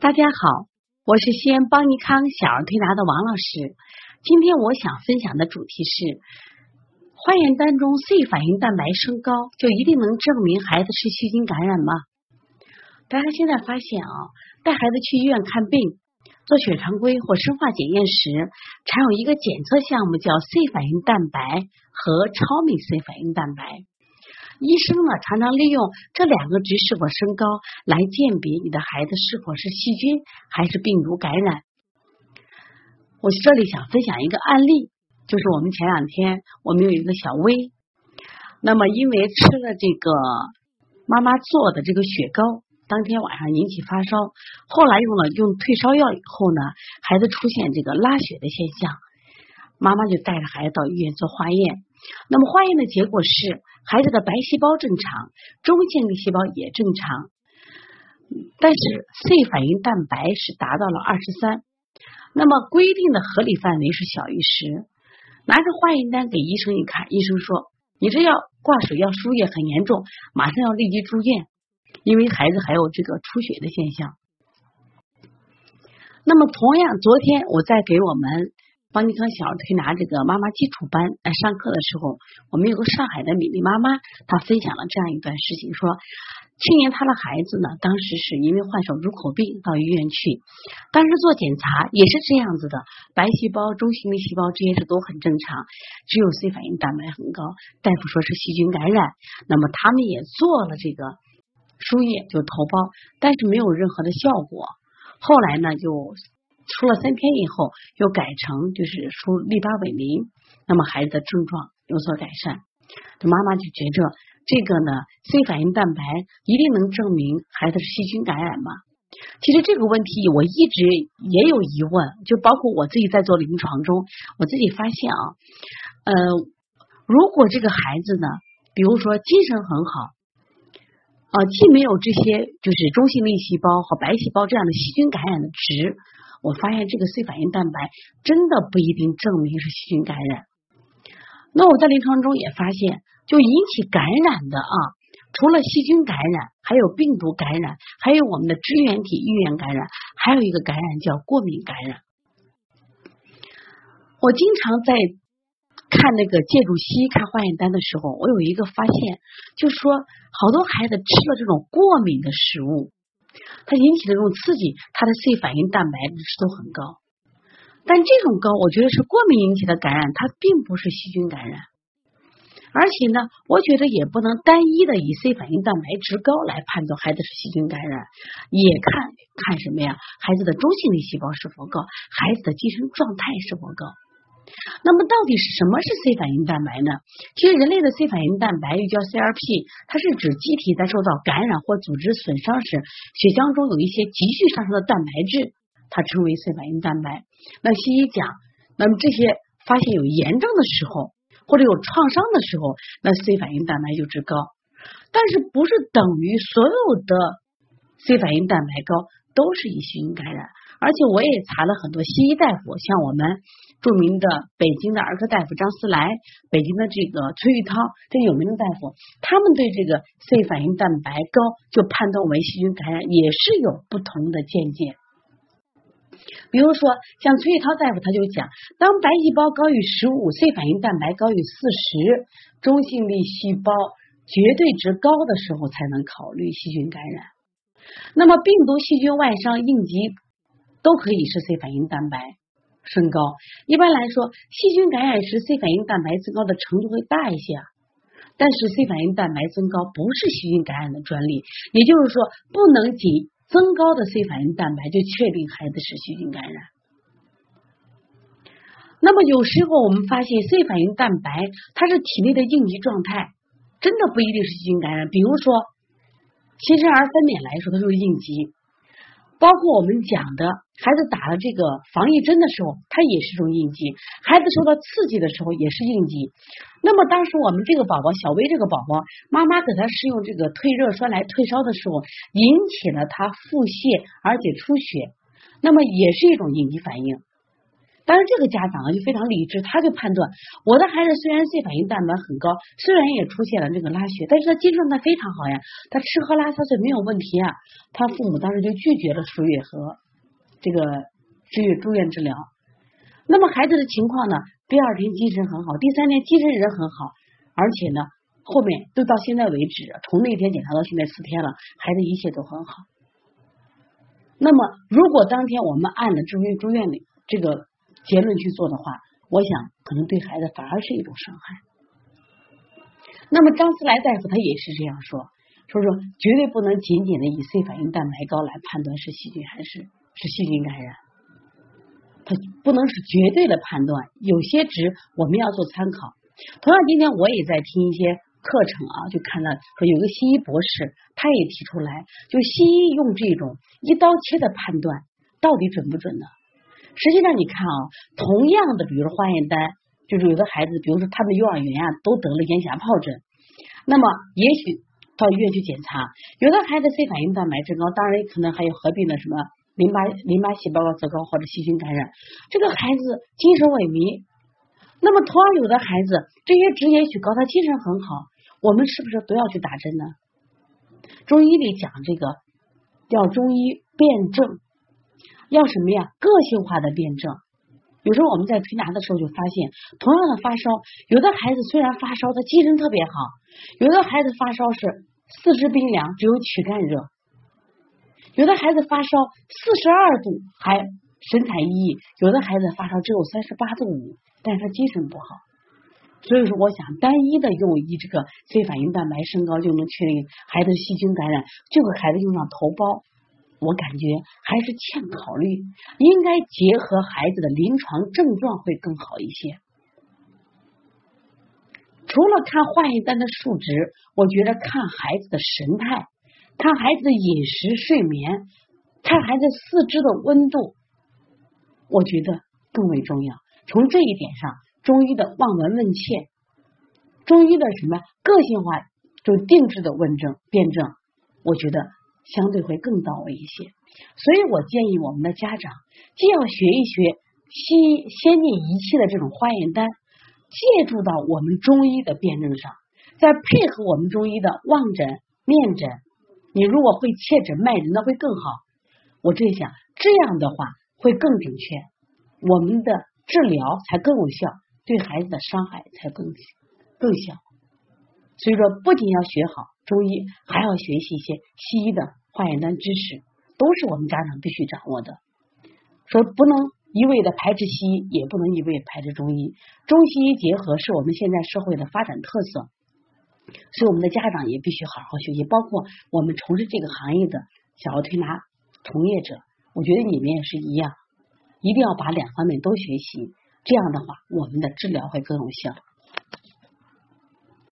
大家好，我是西安邦尼康小儿推拿的王老师。今天我想分享的主题是：化验单中 C 反应蛋白升高，就一定能证明孩子是细菌感染吗？大家现在发现啊，带孩子去医院看病。做血常规或生化检验时，常有一个检测项目叫 C 反应蛋白和超敏 C 反应蛋白。医生呢，常常利用这两个值是否升高来鉴别你的孩子是否是细菌还是病毒感染。我这里想分享一个案例，就是我们前两天我们有一个小薇，那么因为吃了这个妈妈做的这个雪糕。当天晚上引起发烧，后来用了用退烧药以后呢，孩子出现这个拉血的现象，妈妈就带着孩子到医院做化验。那么化验的结果是，孩子的白细胞正常，中性粒细胞也正常，但是 C 反应蛋白是达到了二十三。那么规定的合理范围是小于十。拿着化验单给医生一看，医生说：“你这要挂水要输液很严重，马上要立即住院。”因为孩子还有这个出血的现象，那么同样，昨天我在给我们邦尼康小儿推拿这个妈妈基础班来上课的时候，我们有个上海的米粒妈妈，她分享了这样一段事情，说去年她的孩子呢，当时是因为患上乳口病到医院去，当时做检查也是这样子的，白细胞、中性粒细胞这些是都很正常，只有 C 反应蛋白很高，大夫说是细菌感染，那么他们也做了这个。输液就头孢，但是没有任何的效果。后来呢，就出了三天以后，又改成就是输利巴韦林，那么孩子的症状有所改善。这妈妈就觉着这个呢，C 反应蛋白一定能证明孩子是细菌感染吗？其实这个问题我一直也有疑问，就包括我自己在做临床中，我自己发现啊，呃，如果这个孩子呢，比如说精神很好。啊，既没有这些就是中性粒细胞和白细胞这样的细菌感染的值，我发现这个 C 反应蛋白真的不一定证明是细菌感染。那我在临床中也发现，就引起感染的啊，除了细菌感染，还有病毒感染，还有我们的支原体衣原感染，还有一个感染叫过敏感染。我经常在。看那个介入西医看化验单的时候，我有一个发现，就是说好多孩子吃了这种过敏的食物，它引起的这种刺激，它的 C 反应蛋白值都很高。但这种高，我觉得是过敏引起的感染，它并不是细菌感染。而且呢，我觉得也不能单一的以 C 反应蛋白值高来判断孩子是细菌感染，也看看什么呀？孩子的中性粒细胞是否高，孩子的精神状态是否高。那么到底什么是 C 反应蛋白呢？其实人类的 C 反应蛋白又叫 CRP，它是指机体在受到感染或组织损伤时，血浆中有一些急剧上升的蛋白质，它称为 C 反应蛋白。那西医讲，那么这些发现有炎症的时候，或者有创伤的时候，那 C 反应蛋白就值高。但是不是等于所有的 C 反应蛋白高都是以细菌感染？而且我也查了很多西医大夫，像我们。著名的北京的儿科大夫张思来，北京的这个崔玉涛，这有名的大夫，他们对这个 C 反应蛋白高就判断为细菌感染，也是有不同的见解。比如说，像崔玉涛大夫他就讲，当白细胞高于十五，C 反应蛋白高于四十，中性粒细胞绝对值高的时候，才能考虑细菌感染。那么，病毒、细菌、外伤、应急都可以是 C 反应蛋白。升高，一般来说，细菌感染时 C 反应蛋白增高的程度会大一些，但是 C 反应蛋白增高不是细菌感染的专利，也就是说，不能仅增高的 C 反应蛋白就确定孩子是细菌感染。那么有时候我们发现 C 反应蛋白它是体内的应急状态，真的不一定是细菌感染。比如说新生儿分娩来说，它就是应急。包括我们讲的孩子打了这个防疫针的时候，它也是一种应激；孩子受到刺激的时候也是应激。那么当时我们这个宝宝小薇这个宝宝，妈妈给他是用这个退热栓来退烧的时候，引起了他腹泻而且出血，那么也是一种应激反应。但是这个家长啊就非常理智，他就判断我的孩子虽然 C 反应蛋白很高，虽然也出现了这个拉血，但是他精神状态非常好呀，他吃喝拉撒睡没有问题啊。他父母当时就拒绝了输液和这个治愈住院治疗。那么孩子的情况呢？第二天精神很好，第三天精神仍很好，而且呢，后面都到现在为止，从那天检查到现在四天了，孩子一切都很好。那么，如果当天我们按了住院住院的这个结论去做的话，我想可能对孩子反而是一种伤害。那么张思来大夫他也是这样说，说说绝对不能仅仅的以 C 反应蛋白高来判断是细菌还是是细菌感染。它不能是绝对的判断，有些值我们要做参考。同样，今天我也在听一些课程啊，就看到说有个西医博士，他也提出来，就西医用这种一刀切的判断，到底准不准呢？实际上，你看啊，同样的，比如说化验单，就是有的孩子，比如说他们幼儿园啊，都得了咽峡疱疹，那么也许到医院去检查，有的孩子 C 反应蛋白增高，当然可能还有合并的什么。淋巴淋巴细胞增高或者细菌感染，这个孩子精神萎靡。那么同样有的孩子这些值也许高，他精神很好，我们是不是都要去打针呢？中医里讲这个要中医辨证，要什么呀？个性化的辩证。有时候我们在推拿的时候就发现，同样的发烧，有的孩子虽然发烧，他精神特别好；有的孩子发烧是四肢冰凉，只有躯干热。有的孩子发烧四十二度还神采奕奕，有的孩子发烧只有三十八度五，但是他精神不好。所以说，我想单一的用一这个 C 反应蛋白升高就能确定孩子细菌感染，就给孩子用上头孢，我感觉还是欠考虑，应该结合孩子的临床症状会更好一些。除了看化验单的数值，我觉得看孩子的神态。看孩子的饮食、睡眠，看孩子四肢的温度，我觉得更为重要。从这一点上，中医的望闻问切，中医的什么个性化就定制的问症辩证，我觉得相对会更到位一些。所以我建议我们的家长，既要学一学西先进仪器的这种化验单，借助到我们中医的辩证上，再配合我们中医的望诊、面诊。你如果会切诊脉诊，那会更好。我这想，这样的话会更准确，我们的治疗才更有效，对孩子的伤害才更更小。所以说，不仅要学好中医，还要学习一些西医的化验单知识，都是我们家长必须掌握的。说不能一味的排斥西医，也不能一味排斥中医，中西医结合是我们现在社会的发展特色。所以，我们的家长也必须好好学习，包括我们从事这个行业的小儿推拿从业者，我觉得你们也是一样，一定要把两方面都学习，这样的话，我们的治疗会更有效。